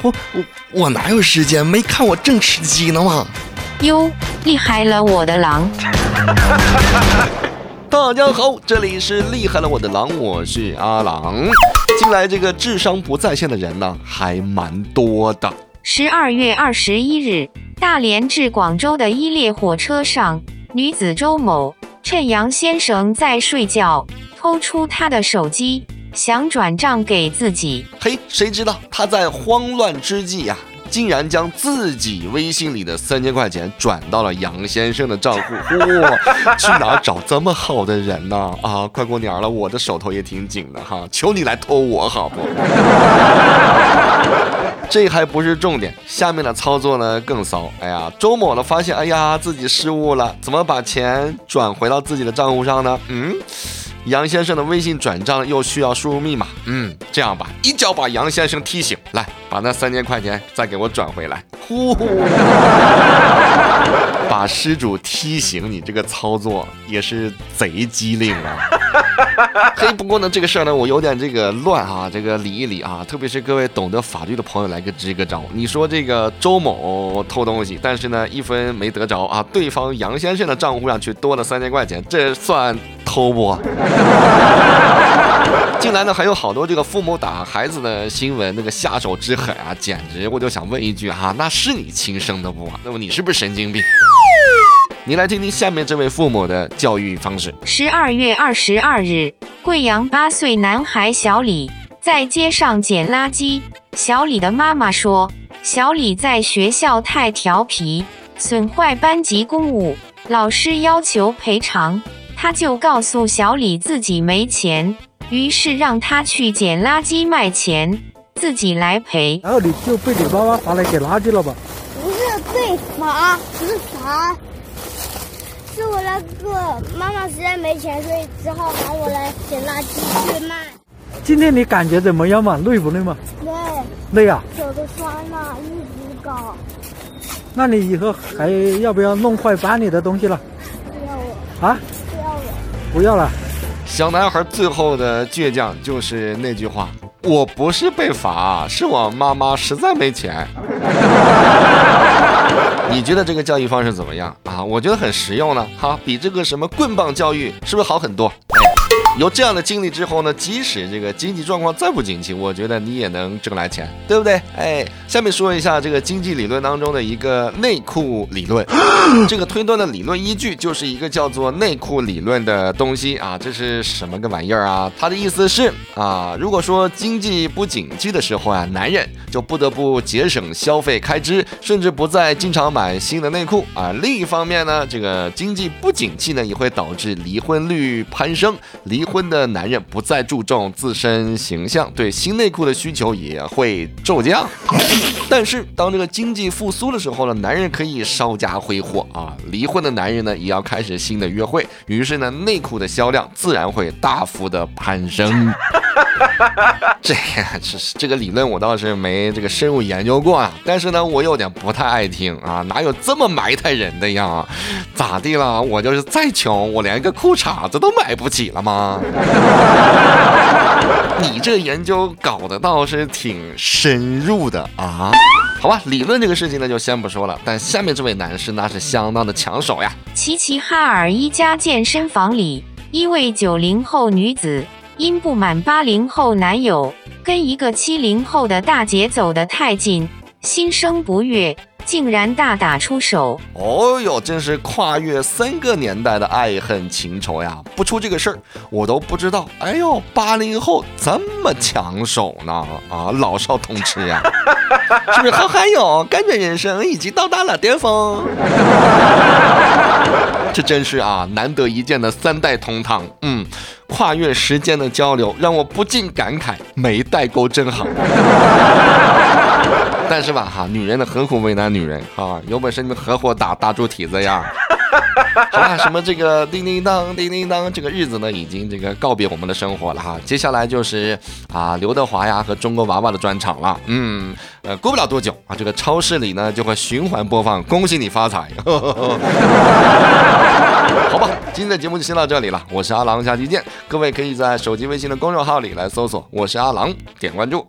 我我我哪有时间？没看我正吃鸡呢吗？哟，厉害了我的狼！大家好，这里是厉害了我的狼，我是阿狼。近来这个智商不在线的人呢，还蛮多的。十二月二十一日，大连至广州的一列火车上，女子周某趁杨先生在睡觉，偷出他的手机，想转账给自己。嘿，谁知道他在慌乱之际呀、竟然将自己微信里的三千块钱转到了杨先生的账户。哇，去哪儿找这么好的人呢？啊，快过年了，我的手头也挺紧的哈，求你来偷我好不？这还不是重点，下面的操作呢更骚。哎呀，周某呢发现，哎呀自己失误了，怎么把钱转回到自己的账户上呢？嗯。杨先生的微信转账又需要输入密码，嗯，这样吧，一脚把杨先生踢醒，来，把那三千块钱再给我转回来。呼，把失主踢醒，你这个操作也是贼机灵啊！嘿，不过呢，这个事儿呢，我有点这个乱啊，这个理一理啊，特别是各位懂得法律的朋友来个支个招。你说这个周某偷东西，但是呢一分没得着啊，对方杨先生的账户上却多了三千块钱，这算偷不？近来呢，还有好多这个父母打孩子的新闻，那个下手之狠啊，简直我就想问一句哈、那是你亲生的不？那么你是不是神经病？你来听听下面这位父母的教育方式。十二月二十二日，贵阳八岁男孩小李在街上捡垃圾。小李的妈妈说，小李在学校太调皮，损坏班级公物，老师要求赔偿，他就告诉小李自己没钱，于是让他去捡垃圾卖钱，自己来赔。然后你就被你妈妈罚来捡垃圾了吧？不是被罚，不是罚，是我那个妈妈实在没钱，所以只好喊我来捡垃圾去卖。今天你感觉怎么样嘛？累不累嘛？累，累啊？手都酸了，一直搞，那你以后还要不要弄坏班里的东西了？不要我，啊？不要了。小男孩最后的倔强就是那句话：“我不是被罚，是我妈妈实在没钱。”你觉得这个教育方式怎么样啊？我觉得很实用呢，哈，比这个什么棍棒教育是不是好很多？哎有这样的经历之后呢，即使这个经济状况再不景气，我觉得你也能挣来钱，对不对？哎，下面说一下这个经济理论当中的一个内裤理论。这个推断的理论依据就是一个叫做内裤理论的东西啊，这是什么个玩意儿啊？它的意思是啊，如果说经济不景气的时候啊，男人就不得不节省消费开支，甚至不再经常买新的内裤啊。另一方面呢，这个经济不景气呢，也会导致离婚率攀升，离婚的男人不再注重自身形象，对新内裤的需求也会骤降。但是当这个经济复苏的时候呢，男人可以稍加挥霍啊，离婚的男人呢也要开始新的约会，于是呢内裤的销量自然会大幅的攀升。这这是这个理论我倒是没这个深入研究过啊，但是呢我有点不太爱听啊，哪有这么埋汰人的呀？咋地了？我就是再穷，我连个裤衩子都买不起了吗？你这研究搞得倒是挺深入的啊。好吧，理论这个事情呢就先不说了，但下面这位男士那是相当的抢手呀。齐齐哈尔一家健身房里，一位九零后女子因不满八零后男友跟一个七零后的大姐走得太近，心生不悦，竟然大打出手。哦哟，真是跨越三个年代的爱恨情仇呀！不出这个事儿，我都不知道。哎呦，八零后这么抢手呢？啊，老少通吃呀！是不是好嗨哟？感觉人生已经到达了巅峰。这真是啊，难得一见的三代同堂。嗯，跨越时间的交流，让我不禁感慨，没代沟真好。但是吧，哈，女人呢何苦为难女人啊？有本事你们合伙打打猪蹄子呀！好吧，什么这个叮叮当叮叮当，这个日子呢，已经这个告别我们的生活了哈。接下来就是啊，刘德华呀和中国娃娃的专场了。嗯，呃，过不了多久啊，这个超市里呢就会循环播放《恭喜你发财》。好吧，今天的节目就先到这里了。我是阿郎，下期见。各位可以在手机微信的公众号里来搜索“我是阿郎”，点关注。